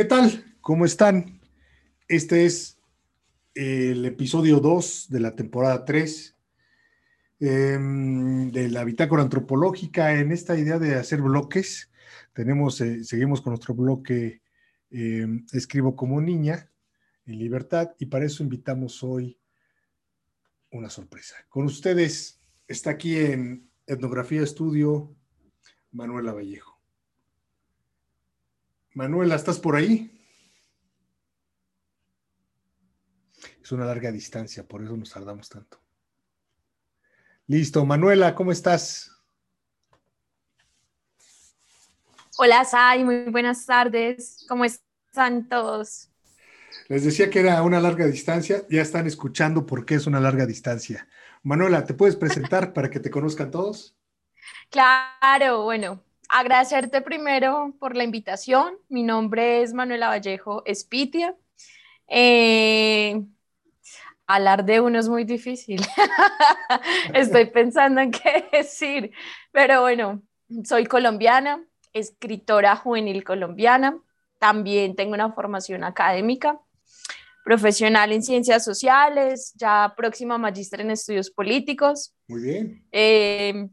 ¿Qué tal? ¿Cómo están? Este es el episodio 2 de la temporada 3 em, de la bitácora antropológica en esta idea de hacer bloques. Tenemos, eh, seguimos con nuestro bloque em, Escribo como niña en libertad y para eso invitamos hoy una sorpresa. Con ustedes está aquí en Etnografía Estudio Manuela Vallejo. Manuela, ¿estás por ahí? Es una larga distancia, por eso nos tardamos tanto. Listo, Manuela, ¿cómo estás? Hola, Sai, muy buenas tardes. ¿Cómo están todos? Les decía que era una larga distancia, ya están escuchando por qué es una larga distancia. Manuela, ¿te puedes presentar para que te conozcan todos? Claro, bueno, agradecerte primero por la invitación. Mi nombre es Manuela Vallejo Espitia. Eh, hablar de uno es muy difícil. Estoy pensando en qué decir, pero bueno, soy colombiana, escritora juvenil colombiana. También tengo una formación académica profesional en ciencias sociales, ya próxima magíster en estudios políticos. Muy bien. Eh,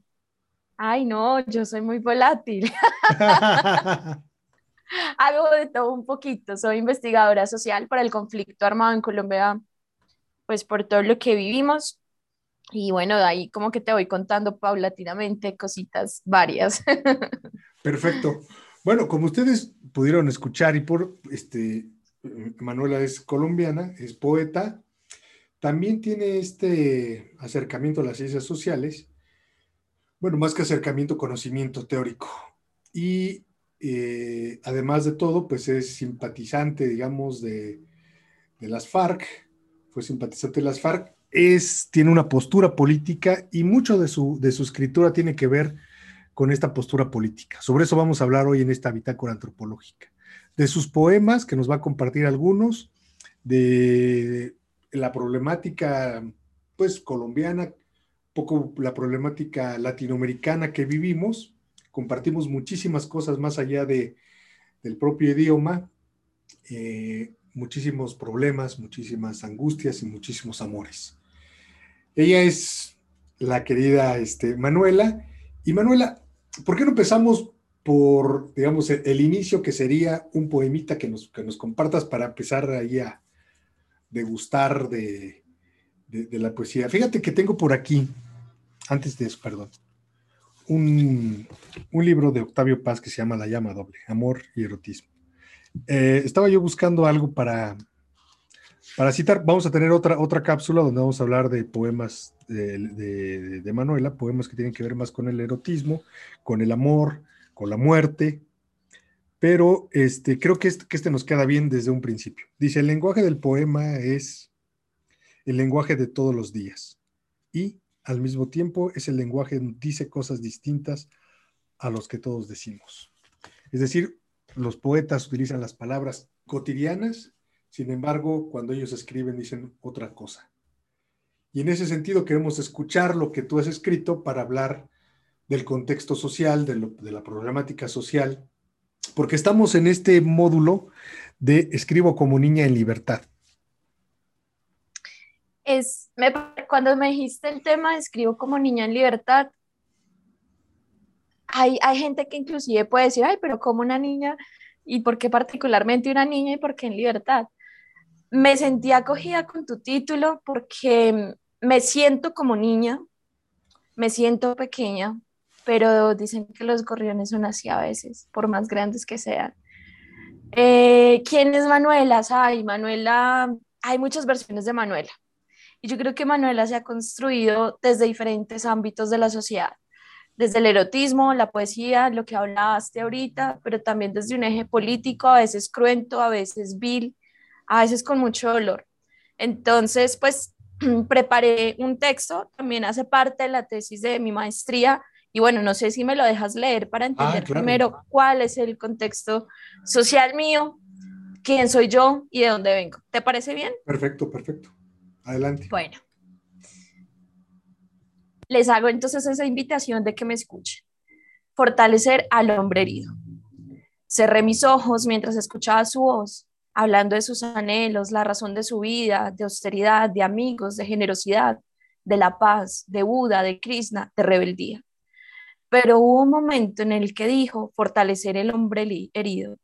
ay, no, yo soy muy volátil. Hago de todo un poquito. Soy investigadora social para el conflicto armado en Colombia, pues por todo lo que vivimos. Y bueno, de ahí como que te voy contando paulatinamente cositas varias. Perfecto. Bueno, como ustedes pudieron escuchar y por este Manuela es colombiana, es poeta, también tiene este acercamiento a las ciencias sociales, bueno, más que acercamiento, conocimiento teórico. Y eh, además de todo, pues es simpatizante, digamos, de, las FARC, fue simpatizante de las FARC, es, tiene una postura política y mucho de su, de su escritura tiene que ver con esta postura política. Sobre eso vamos a hablar hoy en esta bitácora antropológica de sus poemas, que nos va a compartir algunos, de la problemática, pues, colombiana, poco la problemática latinoamericana que vivimos. Compartimos muchísimas cosas más allá de, del propio idioma, eh, muchísimos problemas, muchísimas angustias y muchísimos amores. Ella es la querida este, Manuela. Y Manuela, ¿por qué no empezamos por, digamos, el, inicio que sería un poemita que nos, que nos compartas para empezar ahí a degustar de, de, la poesía. Fíjate que tengo por aquí, antes de eso, perdón, un, un, libro de Octavio Paz que se llama La llama doble, Amor y Erotismo. Eh, estaba yo buscando algo para, para citar. Vamos a tener otra, otra cápsula donde vamos a hablar de poemas de, de, de Manuela, poemas que tienen que ver más con el erotismo, con el amor, con la muerte, pero este, creo que este, que este nos queda bien desde un principio. Dice, el lenguaje del poema es el lenguaje de todos los días y al mismo tiempo es el lenguaje dice cosas distintas a los que todos decimos. Es decir, los poetas utilizan las palabras cotidianas, sin embargo, cuando ellos escriben dicen otra cosa. Y en ese sentido queremos escuchar lo que tú has escrito para hablar del contexto social, de, la problemática social, porque estamos en este módulo de escribo como niña en libertad. Es, cuando me dijiste el tema escribo como niña en libertad, hay, hay gente que inclusive puede decir, ay, pero como una niña, y por qué particularmente una niña y por qué en libertad. Me sentí acogida con tu título porque me siento como niña, me siento pequeña, pero dicen que los gorriones son así a veces, por más grandes que sean. Eh, ¿Quién es Manuela? Ay, Manuela, hay muchas versiones de Manuela. Y yo creo que Manuela se ha construido desde diferentes ámbitos de la sociedad, desde el erotismo, la poesía, lo que hablaste ahorita, pero también desde un eje político, a veces cruento, a veces vil, a veces con mucho dolor. Entonces, pues preparé un texto, también hace parte de la tesis de mi maestría, y bueno, no sé si me lo dejas leer para ah, entender primero cuál es el contexto social mío, quién soy yo y de dónde vengo. ¿Te parece bien? Perfecto, perfecto. Adelante. Bueno. Les hago entonces esa invitación de que me escuchen. Fortalecer al hombre herido. Cerré mis ojos mientras escuchaba su voz, hablando de sus anhelos, la razón de su vida, de austeridad, de amigos, de generosidad, de la paz, de Buda, de Krishna, de rebeldía. Pero hubo un momento en el que dijo fortalecer el hombre herido.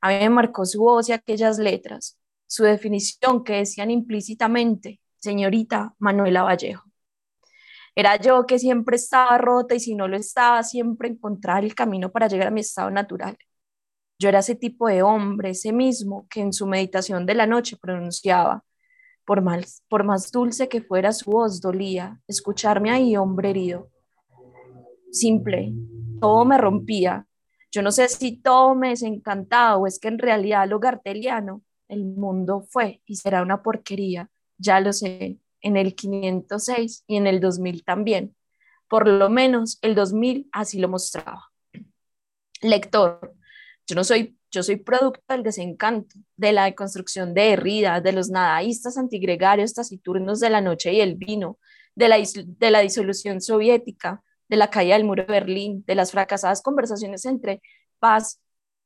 A mí me marcó su voz y aquellas letras, su definición que decían implícitamente, señorita Manuela Vallejo. Era yo que siempre estaba rota y si no lo estaba, siempre encontrar el camino para llegar a mi estado natural. Yo era ese tipo de hombre, ese mismo que en su meditación de la noche pronunciaba, por más, por más dulce que fuera su voz, dolía escucharme ahí, hombre herido. Simple, todo me rompía. Yo no sé si todo me desencantaba o es que en realidad lo garteliano, el mundo fue y será una porquería, ya lo sé, en el 506 y en el 2000 también. Por lo menos el 2000 así lo mostraba. Lector, yo no soy, yo soy producto del desencanto, de la deconstrucción de Derrida, de los nadaístas antigregarios taciturnos de la noche y el vino, de la, de la disolución soviética, de la caída del muro de Berlín, de las fracasadas conversaciones entre paz,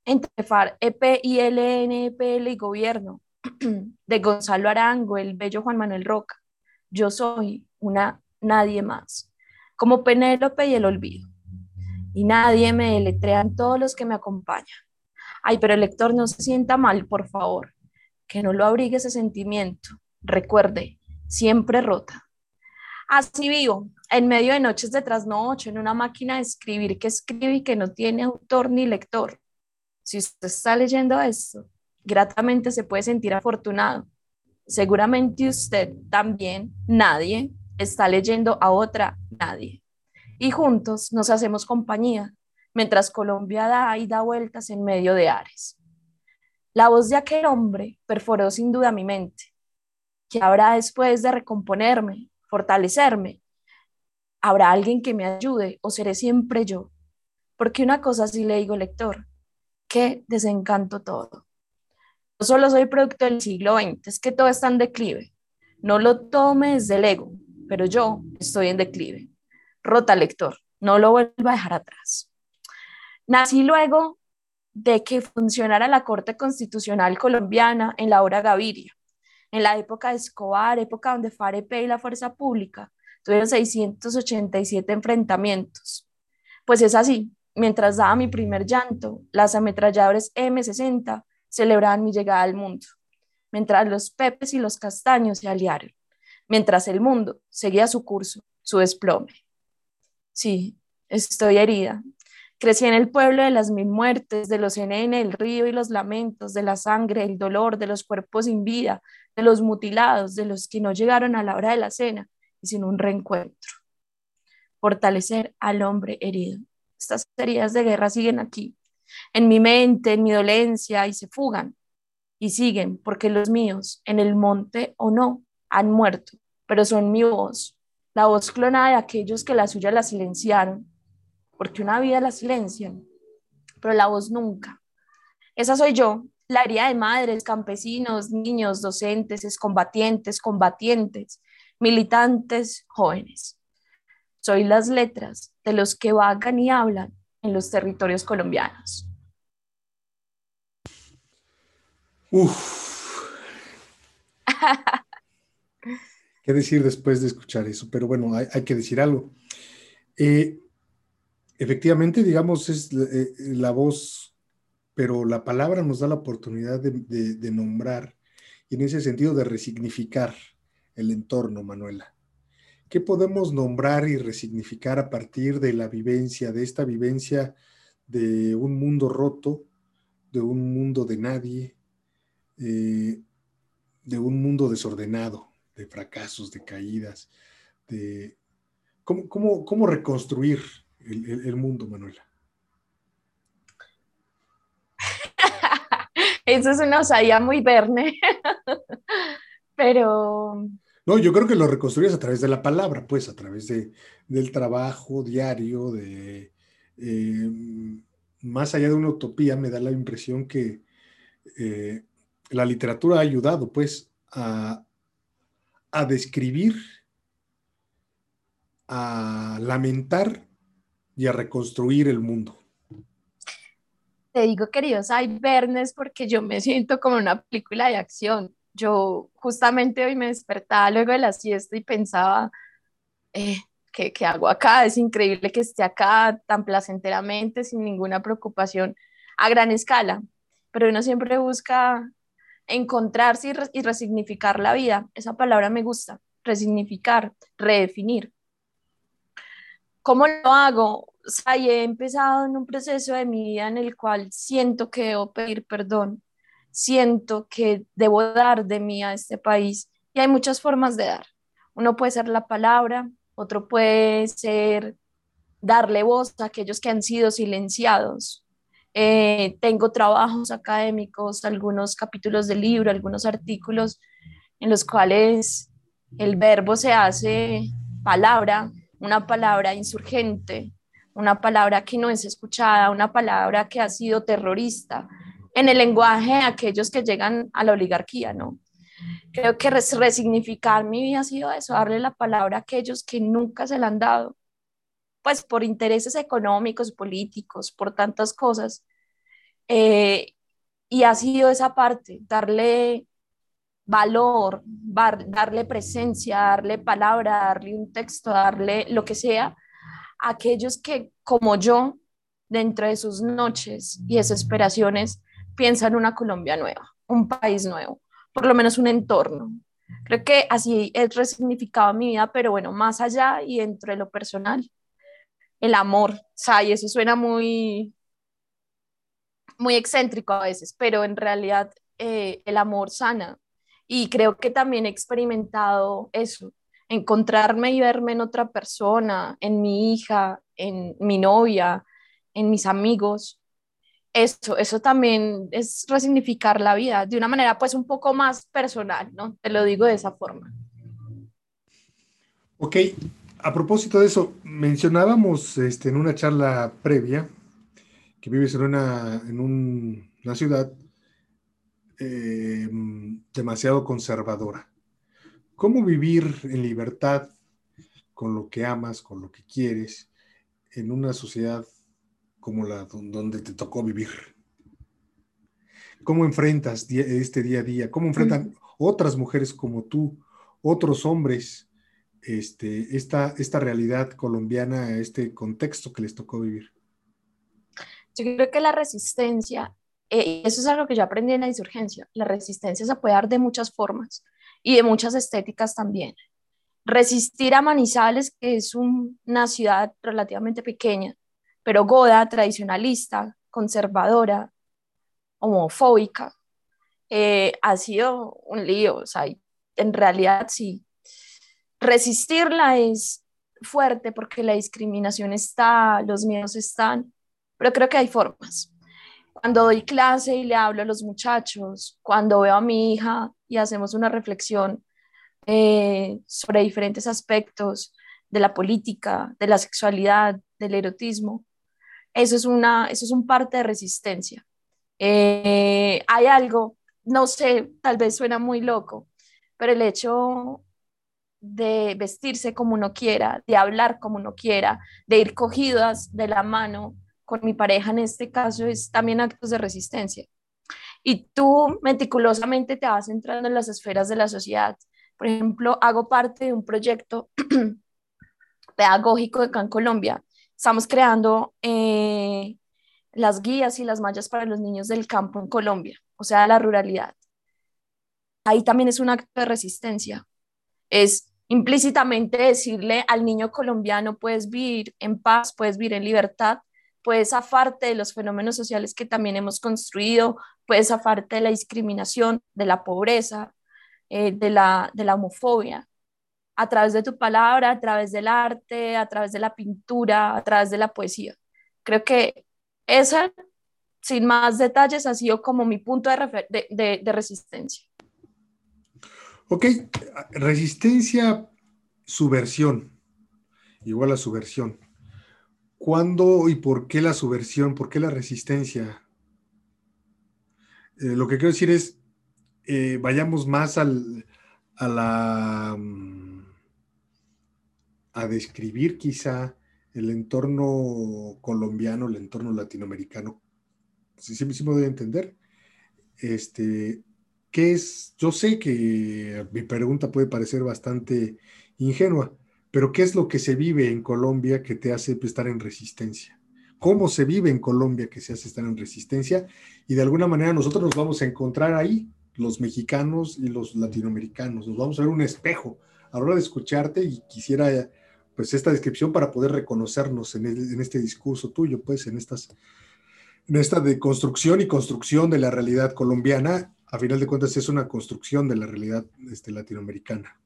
entre FARC, EP, ILN, EPL y gobierno, de Gonzalo Arango, el bello Juan Manuel Roca. Yo soy una nadie más, como Penélope y el olvido. Y nadie me deletrean todos los que me acompañan. Ay, pero el lector no se sienta mal, por favor. Que no lo abrigue ese sentimiento. Recuerde, siempre rota. Así vivo, en medio de noches de trasnocho, en una máquina de escribir que escribe y que no tiene autor ni lector. Si usted está leyendo esto, gratamente se puede sentir afortunado. Seguramente usted también, nadie, está leyendo a otra nadie. Y juntos nos hacemos compañía mientras Colombia da y da vueltas en medio de Ares. La voz de aquel hombre perforó sin duda mi mente. ¿Qué habrá después de recomponerme, fortalecerme? ¿Habrá alguien que me ayude o seré siempre yo? Porque una cosa sí le digo, lector, que desencanto todo. No solo soy producto del siglo XX, es que todo está en declive. No lo tome desde el ego, pero yo estoy en declive. Rota lector, no lo vuelva a dejar atrás. Nací luego de que funcionara la Corte Constitucional colombiana en la hora Gaviria, en la época de Escobar, época donde FAREP y la Fuerza Pública tuvieron 687 enfrentamientos. Pues es así, mientras daba mi primer llanto, las ametralladoras M60 celebraban mi llegada al mundo, mientras los pepes y los castaños se aliaron, mientras el mundo seguía su curso, su desplome. Sí, estoy herida, Crecí en el pueblo de las mil muertes, de los NN, el río y los lamentos, de la sangre, el dolor, de los cuerpos sin vida, de los mutilados, de los que no llegaron a la hora de la cena y sin un reencuentro. Fortalecer al hombre herido. Estas heridas de guerra siguen aquí, en mi mente, en mi dolencia, y se fugan. Y siguen, porque los míos, en el monte o no, han muerto, pero son mi voz, la voz clonada de aquellos que la suya la silenciaron porque una vida la silencian, pero la voz nunca. Esa soy yo, la herida de madres, campesinos, niños, docentes, excombatientes, combatientes, militantes, jóvenes. Soy las letras de los que vagan y hablan en los territorios colombianos. Uf. ¿Qué decir después de escuchar eso? Pero bueno, hay, que decir algo. Eh, Efectivamente, digamos, es eh, la, voz, pero la palabra nos da la oportunidad de, nombrar y en ese sentido de resignificar el entorno, Manuela. ¿Qué podemos nombrar y resignificar a partir de la vivencia, de esta vivencia de un mundo roto, de un mundo de nadie, eh, de un mundo desordenado, de fracasos, de caídas, de cómo, cómo reconstruir el, mundo, Manuela? Eso es una osadía muy verne, pero... No, yo creo que lo reconstruyes a través de la palabra, pues, a través de, del trabajo diario, de... Eh, más allá de una utopía, me da la impresión que eh, la literatura ha ayudado, pues, a, a describir, a lamentar y a reconstruir el mundo. Te digo, queridos Bernes, porque yo me siento como una película de acción. Yo justamente hoy me despertaba luego de la siesta y pensaba, eh, ¿qué, ¿qué, hago acá? Es increíble que esté acá tan placenteramente, sin ninguna preocupación, a gran escala. Pero uno siempre busca encontrarse y, resignificar la vida. Esa palabra me gusta, resignificar, redefinir. ¿Cómo lo hago? o he empezado en un proceso de mi vida en el cual siento que debo pedir perdón, siento que debo dar de mí a este país y hay muchas formas de dar. Uno puede ser la palabra, otro puede ser darle voz a aquellos que han sido silenciados. Eh, tengo trabajos académicos, algunos capítulos de libro, algunos artículos en los cuales el verbo se hace palabra, una palabra insurgente, una palabra que no es escuchada, una palabra que ha sido terrorista en el lenguaje de aquellos que llegan a la oligarquía, ¿no? Creo que resignificar mi vida ha sido eso, darle la palabra a aquellos que nunca se la han dado, pues por intereses económicos, políticos, por tantas cosas. Eh, y ha sido esa parte, darle valor, darle presencia, darle palabra, darle un texto, darle lo que sea aquellos que, como yo, dentro de sus noches y desesperaciones, piensan una Colombia nueva, un país nuevo, por lo menos un entorno. Creo que así es resignificado mi vida, pero bueno, más allá y dentro de lo personal, el amor, o sea, y eso suena muy, muy excéntrico a veces, pero en realidad eh, el amor sana. Y creo que también he experimentado eso, encontrarme y verme en otra persona, en mi hija, en mi novia, en mis amigos. Eso, eso también es resignificar la vida de una manera pues un poco más personal, ¿no? Te lo digo de esa forma. Ok, a propósito de eso, mencionábamos este, en una charla previa que vives en una, en una ciudad eh, demasiado conservadora. ¿Cómo vivir en libertad con lo que amas, con lo que quieres, en una sociedad como la donde te tocó vivir? ¿Cómo enfrentas este día a día? ¿Cómo enfrentan otras mujeres como tú, otros hombres, este, esta, esta realidad colombiana, este contexto que les tocó vivir? Yo creo que la resistencia, eh, eso es algo que yo aprendí en la insurgencia, la resistencia se puede dar de muchas formas y de muchas estéticas también. Resistir a Manizales, que es una ciudad relativamente pequeña, pero goda, tradicionalista, conservadora, homofóbica, eh, ha sido un lío. O sea, en realidad sí. Resistirla es fuerte porque la discriminación está, los miedos están, pero creo que hay formas. Cuando doy clase y le hablo a los muchachos, cuando veo a mi hija y hacemos una reflexión eh, sobre diferentes aspectos de la política, de la sexualidad, del erotismo. Eso es, una, eso es un parte de resistencia. Eh, hay algo, no sé, tal vez suena muy loco, pero el hecho de vestirse como uno quiera, de hablar como uno quiera, de ir cogidas de la mano con mi pareja en este caso, es también actos de resistencia y tú meticulosamente te vas entrando en las esferas de la sociedad. Por ejemplo, hago parte de un proyecto pedagógico acá en Colombia. Estamos creando eh, las guías y las mallas para los niños del campo en Colombia, o sea, la ruralidad. Ahí también es un acto de resistencia. Es implícitamente decirle al niño colombiano, puedes vivir en paz, puedes vivir en libertad, puedes zafarte de los fenómenos sociales que también hemos construido, puedes zafarte de la discriminación, de la pobreza, eh, de, la, de la homofobia, a través de tu palabra, a través del arte, a través de la pintura, a través de la poesía. Creo que esa, sin más detalles, ha sido como mi punto de, de, de resistencia. Ok, resistencia, subversión, igual a subversión. ¿Cuándo y por qué la subversión? ¿Por qué la resistencia? Eh, lo que quiero decir es, eh, vayamos más al, a la... Mm, a describir quizá el entorno colombiano, el entorno latinoamericano, sí, sí, me doy a entender. Este, ¿qué es? Yo sé que mi pregunta puede parecer bastante ingenua, pero ¿qué es lo que se vive en Colombia que te hace estar en resistencia? ¿Cómo se vive en Colombia que se hace estar en resistencia? Y de alguna manera nosotros nos vamos a encontrar ahí, los mexicanos y los latinoamericanos, nos vamos a ver un espejo a la hora de escucharte y quisiera pues esta descripción para poder reconocernos en, en este discurso tuyo, pues en estas en esta de construcción y construcción de la realidad colombiana, a final de cuentas es una construcción de la realidad este, latinoamericana.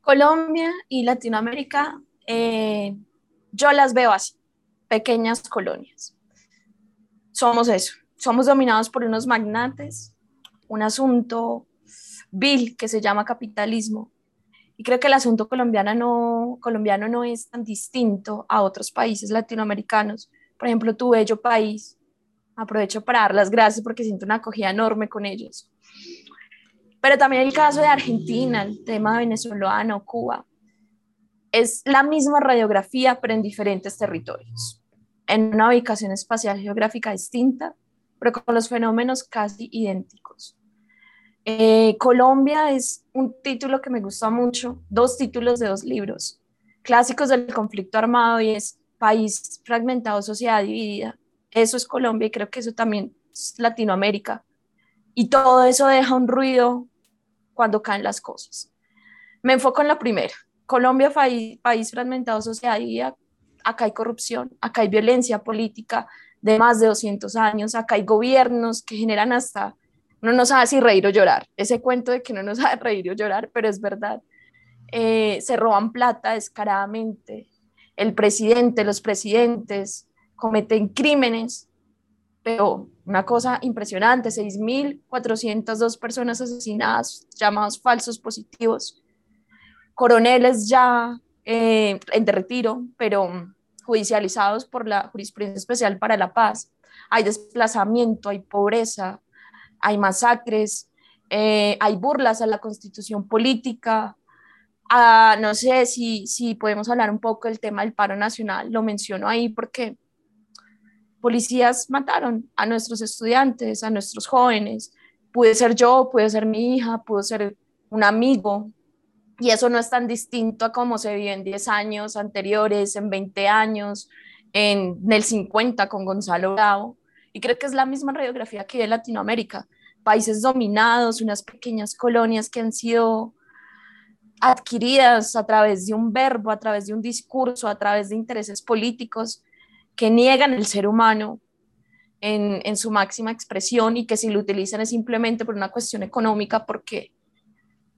Colombia y Latinoamérica, eh, yo las veo así, pequeñas colonias. Somos eso, somos dominados por unos magnates, un asunto vil que se llama capitalismo. Y creo que el asunto colombiano no, colombiano no es tan distinto a otros países latinoamericanos por ejemplo, tu bello país. Aprovecho para dar las gracias porque siento una acogida enorme con ellos. Pero también el caso de Argentina, el tema venezolano, Cuba, es la misma radiografía, pero en diferentes territorios, en una ubicación espacial geográfica distinta, pero con los fenómenos casi idénticos. Eh, Colombia es un título que me gusta mucho, dos títulos de dos libros, clásicos del conflicto armado y es país fragmentado, sociedad dividida. Eso es Colombia y creo que eso también es Latinoamérica. Y todo eso deja un ruido cuando caen las cosas. Me enfoco en la primera. Colombia, país, fragmentado, sociedad dividida. Acá hay corrupción, acá hay violencia política de más de 200 años, acá hay gobiernos que generan hasta, no nos sabe si reír o llorar, ese cuento de que no nos sabe reír o llorar, pero es verdad. Eh, se roban plata descaradamente, el presidente, los presidentes cometen crímenes, pero una cosa impresionante, 6.402 personas asesinadas, llamados falsos positivos, coroneles ya eh, en de retiro, pero judicializados por la Jurisprudencia Especial para la Paz. Hay desplazamiento, hay pobreza, hay masacres, eh, hay burlas a la constitución política, Ah, no sé si, si podemos hablar un poco del tema del paro nacional, lo menciono ahí porque policías mataron a nuestros estudiantes, a nuestros jóvenes. Puede ser yo, puede ser mi hija, puede ser un amigo. Y eso no es tan distinto a cómo se vive en 10 años anteriores, en 20 años, en, en el 50 con Gonzalo Bravo. Y creo que es la misma radiografía que de Latinoamérica. Países dominados, unas pequeñas colonias que han sido adquiridas a través de un verbo, a través de un discurso, a través de intereses políticos que niegan el ser humano en, su máxima expresión y que si lo utilizan es simplemente por una cuestión económica porque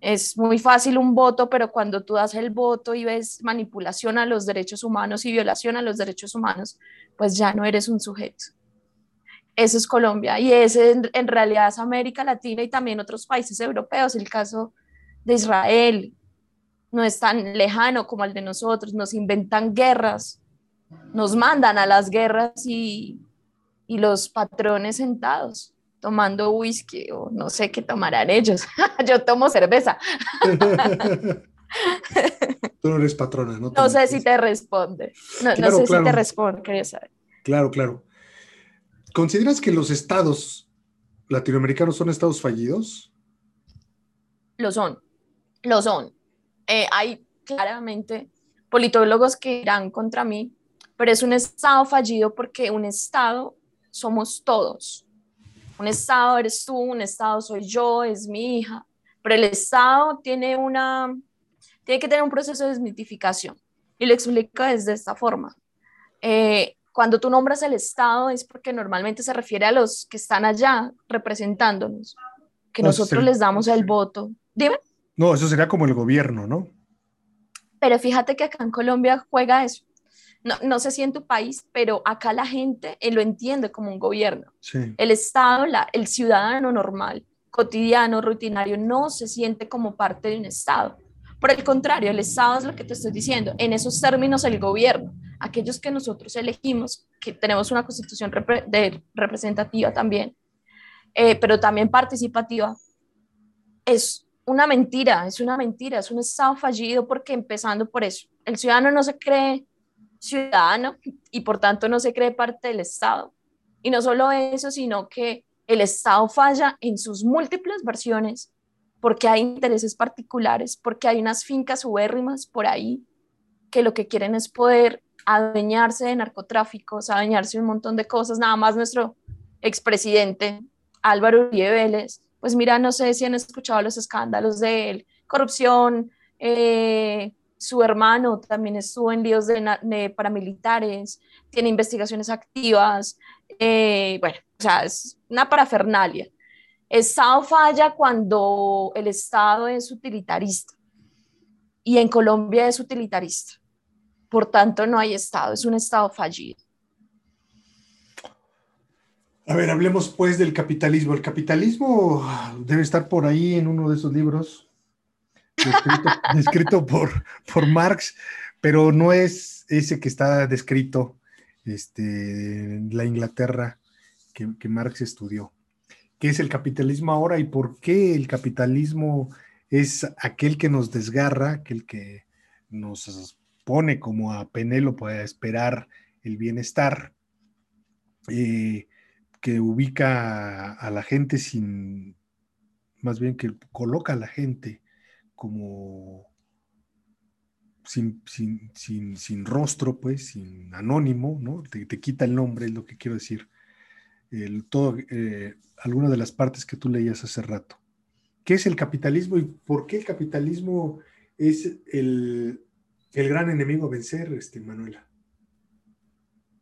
es muy fácil un voto, pero cuando tú das el voto y ves manipulación a los derechos humanos y violación a los derechos humanos, pues ya no eres un sujeto. Eso es Colombia y ese en, en realidad es América Latina y también otros países europeos, el caso de Israel, no es tan lejano como el de nosotros, nos inventan guerras, nos mandan a las guerras y, los patrones sentados tomando whisky o no sé qué tomarán ellos. Yo tomo cerveza. Tú no eres patrona, ¿no? No sé si te responde. No, sé si te responde, quería saber. Claro, claro. ¿Consideras que los estados latinoamericanos son estados fallidos? Lo son, lo son. Eh, hay claramente politólogos que irán contra mí, pero es un Estado fallido porque un Estado somos todos. Un Estado eres tú, un Estado soy yo, es mi hija, pero el Estado tiene, una, tiene que tener un proceso de desmitificación y lo explico desde esta forma. Eh, cuando tú nombras el Estado es porque normalmente se refiere a los que están allá representándonos, que nosotros les damos el voto. Dime. No, eso sería como el gobierno, ¿no? Pero fíjate que acá en Colombia juega eso. No, no sé si en tu país, pero acá la gente eh, lo entiende como un gobierno. El Estado, la, el ciudadano normal, cotidiano, rutinario, no se siente como parte de un Estado. Por el contrario, el Estado es lo que te estoy diciendo. En esos términos, el gobierno, aquellos que nosotros elegimos, que tenemos una constitución de, representativa también, eh, pero también participativa, es una mentira, es una mentira, es un Estado fallido porque empezando por eso, el ciudadano no se cree ciudadano y por tanto no se cree parte del Estado. Y no solo eso, sino que el Estado falla en sus múltiples versiones porque hay intereses particulares, porque hay unas fincas ubérrimas por ahí que lo que quieren es poder adueñarse de narcotráficos, adueñarse de un montón de cosas. Nada más nuestro expresidente Álvaro Uribe Vélez, pues mira, no sé si han escuchado los escándalos de él, corrupción, eh, su hermano también estuvo en líos de, paramilitares, tiene investigaciones activas, eh, bueno, o sea, es una parafernalia. Estado falla cuando el Estado es utilitarista y en Colombia es utilitarista. Por tanto, no hay Estado, es un Estado fallido. A ver, hablemos pues del capitalismo. El capitalismo debe estar por ahí en uno de esos libros, descrito, por, por Marx, pero no es ese que está descrito este, en la Inglaterra que, que Marx estudió. ¿Qué es el capitalismo ahora y por qué el capitalismo es aquel que nos desgarra, aquel que nos pone como a Penélope a esperar el bienestar? Eh, que ubica a, la gente sin, más bien que coloca a la gente como sin, sin, rostro, pues, sin anónimo, ¿no? Te, quita el nombre, es lo que quiero decir. El, todo, eh, alguna de las partes que tú leías hace rato. ¿Qué es el capitalismo y por qué el capitalismo es el, el gran enemigo a vencer, este, Manuela?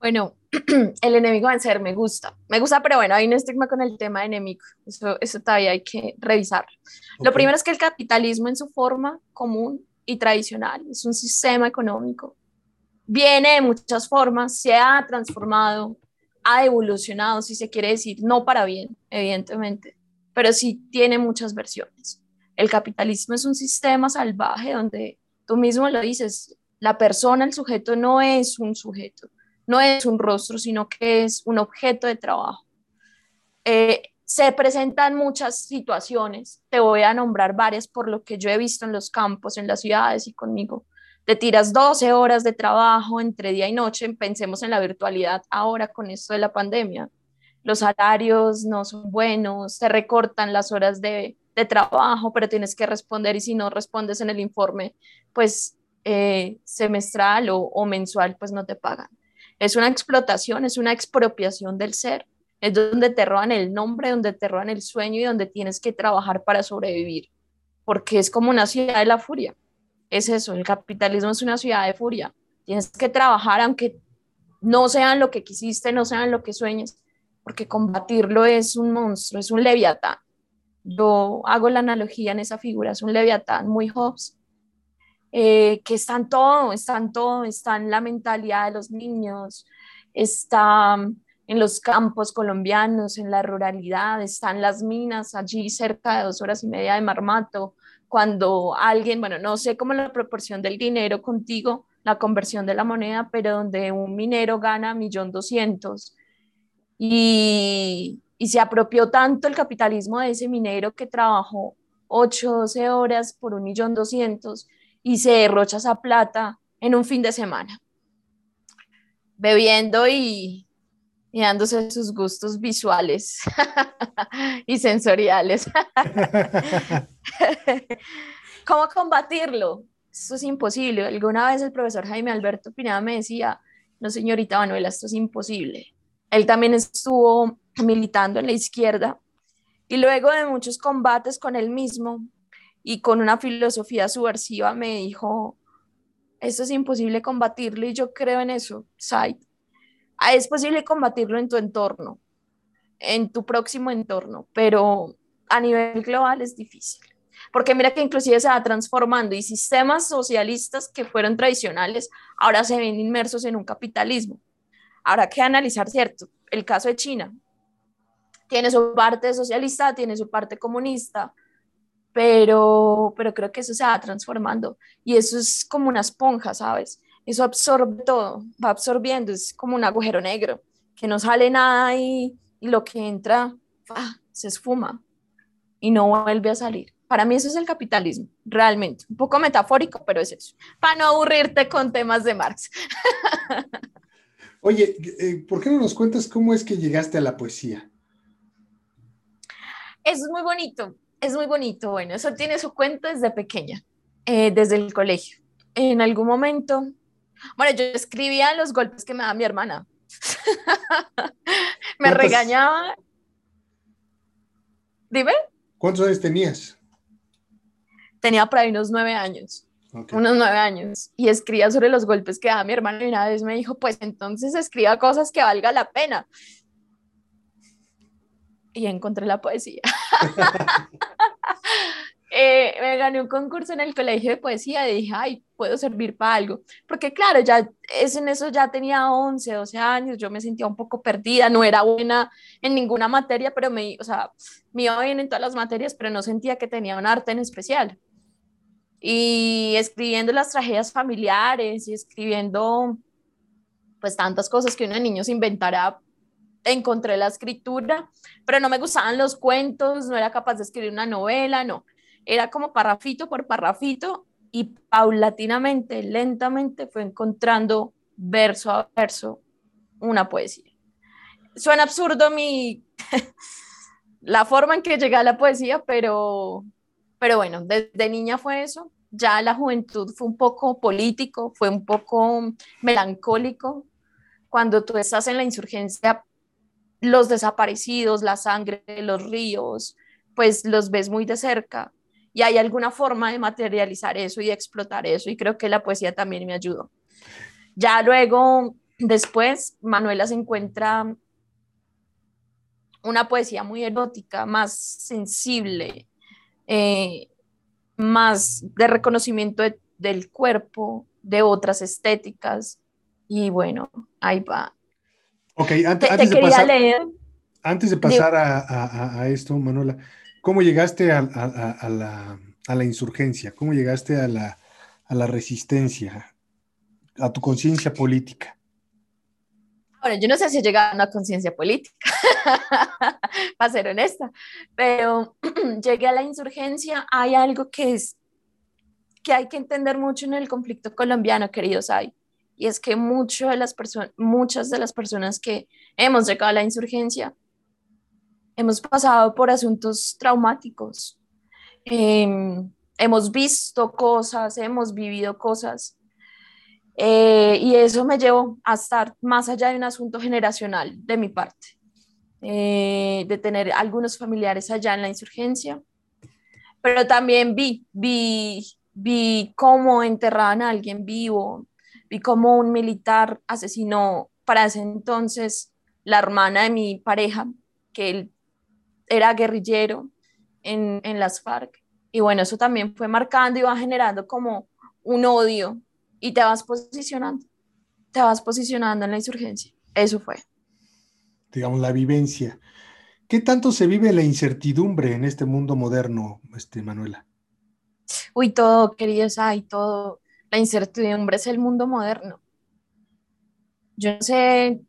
Bueno, el enemigo a vencer me gusta. Me gusta, pero bueno, hay un estigma con el tema de enemigo. Eso, eso todavía hay que revisar. Lo primero es que el capitalismo en su forma común y tradicional es un sistema económico. Viene de muchas formas, se ha transformado, ha evolucionado, si se quiere decir, no para bien, evidentemente, pero sí tiene muchas versiones. El capitalismo es un sistema salvaje donde tú mismo lo dices, la persona, el sujeto no es un sujeto, no es un rostro, sino que es un objeto de trabajo. Eh, se presentan muchas situaciones, te voy a nombrar varias por lo que yo he visto en los campos, en las ciudades y conmigo. Te tiras 12 horas de trabajo entre día y noche, pensemos en la virtualidad ahora con esto de la pandemia. Los salarios no son buenos, te recortan las horas de, trabajo, pero tienes que responder y si no respondes en el informe, pues eh, semestral o, o mensual, pues no te pagan. Es una explotación, es una expropiación del ser. Es donde te roban el nombre, donde te roban el sueño y donde tienes que trabajar para sobrevivir. Porque es como una ciudad de la furia. Es eso, el capitalismo es una ciudad de furia. Tienes que trabajar aunque no sean lo que quisiste, no sean lo que sueñes, porque combatirlo es un monstruo, es un leviatán. Yo hago la analogía en esa figura, es un leviatán muy Hobbes, eh, que están todo, están todo, está en la mentalidad de los niños, está en los campos colombianos, en la ruralidad, están las minas allí cerca de dos horas y media de Marmato, cuando alguien, bueno, no sé cómo la proporción del dinero contigo, la conversión de la moneda, pero donde un minero gana millón doscientos y, y se apropió tanto el capitalismo de ese minero que trabajó 8, 12 horas por un millón doscientos y se derrocha esa plata en un fin de semana, bebiendo y, dándose sus gustos visuales y sensoriales. ¿Cómo combatirlo? Esto es imposible. Alguna vez el profesor Jaime Alberto Pineda me decía, no señorita Manuela, esto es imposible. Él también estuvo militando en la izquierda y luego de muchos combates con él mismo, y con una filosofía subversiva me dijo, esto es imposible combatirlo y yo creo en eso, Said. Ah, es posible combatirlo en tu entorno, en tu próximo entorno, pero a nivel global es difícil. Porque mira que inclusive se va transformando y sistemas socialistas que fueron tradicionales ahora se ven inmersos en un capitalismo. Habrá que analizar, ¿cierto? El caso de China. Tiene su parte socialista, tiene su parte comunista, pero, pero creo que eso se va transformando y eso es como una esponja, ¿sabes? Eso absorbe todo, va absorbiendo, es como un agujero negro, que no sale nada y, lo que entra ¡ah! se esfuma y no vuelve a salir. Para mí eso es el capitalismo, realmente. Un poco metafórico, pero es eso. Para no aburrirte con temas de Marx. Oye, eh, ¿por qué no nos cuentas cómo es que llegaste a la poesía? Es muy bonito, es muy bonito. Bueno, eso tiene su cuento desde pequeña, eh, desde el colegio. En algún momento, bueno, yo escribía los golpes que me daba mi hermana. me regañaba. Dime. ¿Cuántos años tenías? Tenía por ahí unos nueve años. Unos nueve años. Y escribía sobre los golpes que daba mi hermana y una vez me dijo, pues entonces escriba cosas que valga la pena y encontré la poesía. Eh, me gané un concurso en el colegio de poesía y dije, ay, puedo servir para algo. Porque claro, ya es en eso ya tenía 11, 12 años, yo me sentía un poco perdida, no era buena en ninguna materia, pero me, o iba bien en todas las materias, pero no sentía que tenía un arte en especial. Y escribiendo las tragedias familiares y escribiendo pues tantas cosas que un niño se inventará encontré la escritura, pero no me gustaban los cuentos, no era capaz de escribir una novela, no. Era como parrafito por parrafito y paulatinamente, lentamente fue encontrando verso a verso una poesía. Suena absurdo mi la forma en que llegué a la poesía, pero pero bueno, desde niña fue eso. Ya la juventud fue un poco político, fue un poco melancólico. Cuando tú estás en la insurgencia, los desaparecidos, la sangre, los ríos, pues los ves muy de cerca y hay alguna forma de materializar eso y de explotar eso y creo que la poesía también me ayudó. Ya luego, después, Manuela se encuentra una poesía muy erótica, más sensible, eh, más de reconocimiento del cuerpo, de otras estéticas y bueno, ahí va. Ok, antes, de pasar, antes de pasar a, esto, Manuela, ¿cómo llegaste a, la, insurgencia? ¿Cómo llegaste a la, resistencia, a tu conciencia política? Bueno, yo no sé si he llegado a una conciencia política, para ser honesta, pero llegué a la insurgencia. Hay algo que es que hay que entender mucho en el conflicto colombiano, queridos. Hay y es que de las muchas de las personas que hemos llegado a la insurgencia hemos pasado por asuntos traumáticos, em, hemos visto cosas, hemos vivido cosas. Eh, y eso me llevó a estar más allá de un asunto generacional de mi parte, eh, de tener algunos familiares allá en la insurgencia, pero también vi, vi, vi cómo enterraban a alguien vivo, vi cómo un militar asesinó para ese entonces la hermana de mi pareja, que él era guerrillero en, en las FARC. Y bueno, eso también fue marcando y va generando como un odio y te vas posicionando, te vas posicionando en la insurgencia. Eso fue. Digamos, la vivencia. ¿Qué tanto se vive la incertidumbre en este mundo moderno, este, Manuela? Uy, todo, queridos, hay todo. La incertidumbre es el mundo moderno. Yo no sé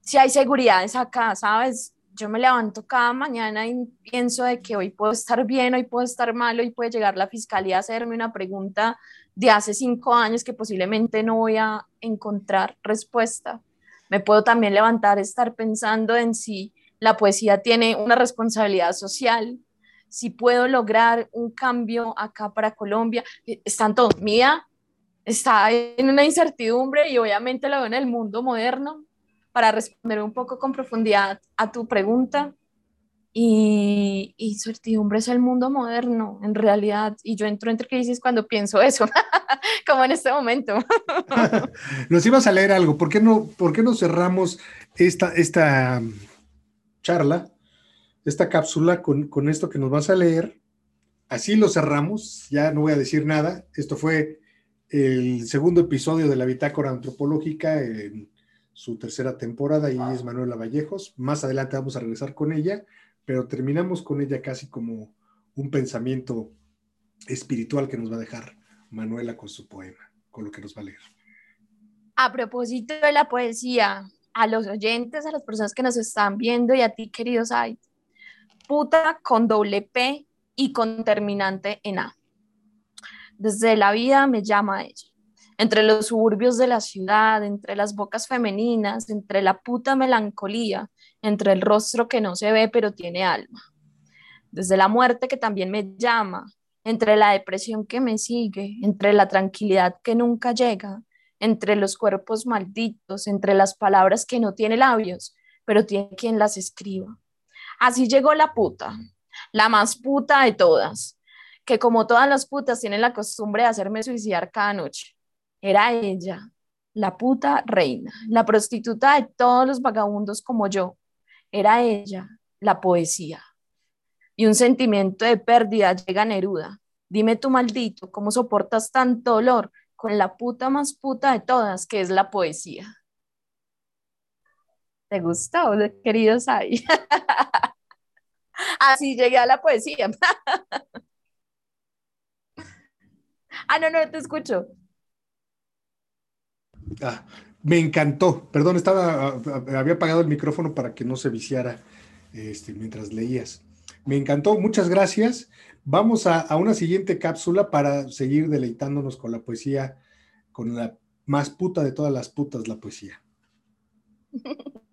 si hay seguridades acá, ¿sabes? Yo me levanto cada mañana y pienso de que hoy puedo estar bien, hoy puedo estar mal, hoy puede llegar la fiscalía a hacerme una pregunta de hace cinco años que posiblemente no voy a encontrar respuesta. Me puedo también levantar, estar pensando en si la poesía tiene una responsabilidad social, si puedo lograr un cambio acá para Colombia. Están todos, mía, está en una incertidumbre y obviamente lo veo en el mundo moderno para responder un poco con profundidad a tu pregunta. Y incertidumbre es el mundo moderno, en realidad. Y yo entro entre crisis cuando pienso eso, como en este momento. Nos ibas a leer algo. ¿Por qué no, por qué no cerramos esta, esta charla esta cápsula con, esto que nos vas a leer. Así lo cerramos, ya no voy a decir nada. Esto fue el segundo episodio de la Bitácora Antropológica en su tercera temporada y es Manuela Vallejos. Más adelante vamos a regresar con ella, pero terminamos con ella casi como un pensamiento espiritual que nos va a dejar Manuela con su poema, con lo que nos va a leer. A propósito de la poesía, a los oyentes, a las personas que nos están viendo y a ti, queridos Ay, puta con doble P y con terminante en A. Desde la vida me llama ella. entre los suburbios de la ciudad, entre las bocas femeninas, entre la puta melancolía, entre el rostro que no se ve pero tiene alma, desde la muerte que también me llama, entre la depresión que me sigue, entre la tranquilidad que nunca llega, entre los cuerpos malditos, entre las palabras que no tiene labios, pero tiene quien las escriba. Así llegó la puta, la más puta de todas, que como todas las putas tienen la costumbre de hacerme suicidar cada noche. Era ella, la puta reina, la prostituta de todos los vagabundos como yo. Era ella, la poesía. Y un sentimiento de pérdida llega a Neruda. Dime tú, maldito, ¿cómo soportas tanto dolor con la puta más puta de todas, que es la poesía? ¿Te gustó, querido Sai? Así llegué a la poesía. ah, no, no, te escucho. Ah, me encantó. Perdón, estaba, había apagado el micrófono para que no se viciara este, mientras leías. Me encantó, muchas gracias. Vamos a, a, una siguiente cápsula para seguir deleitándonos con la poesía, con la más puta de todas las putas, la poesía.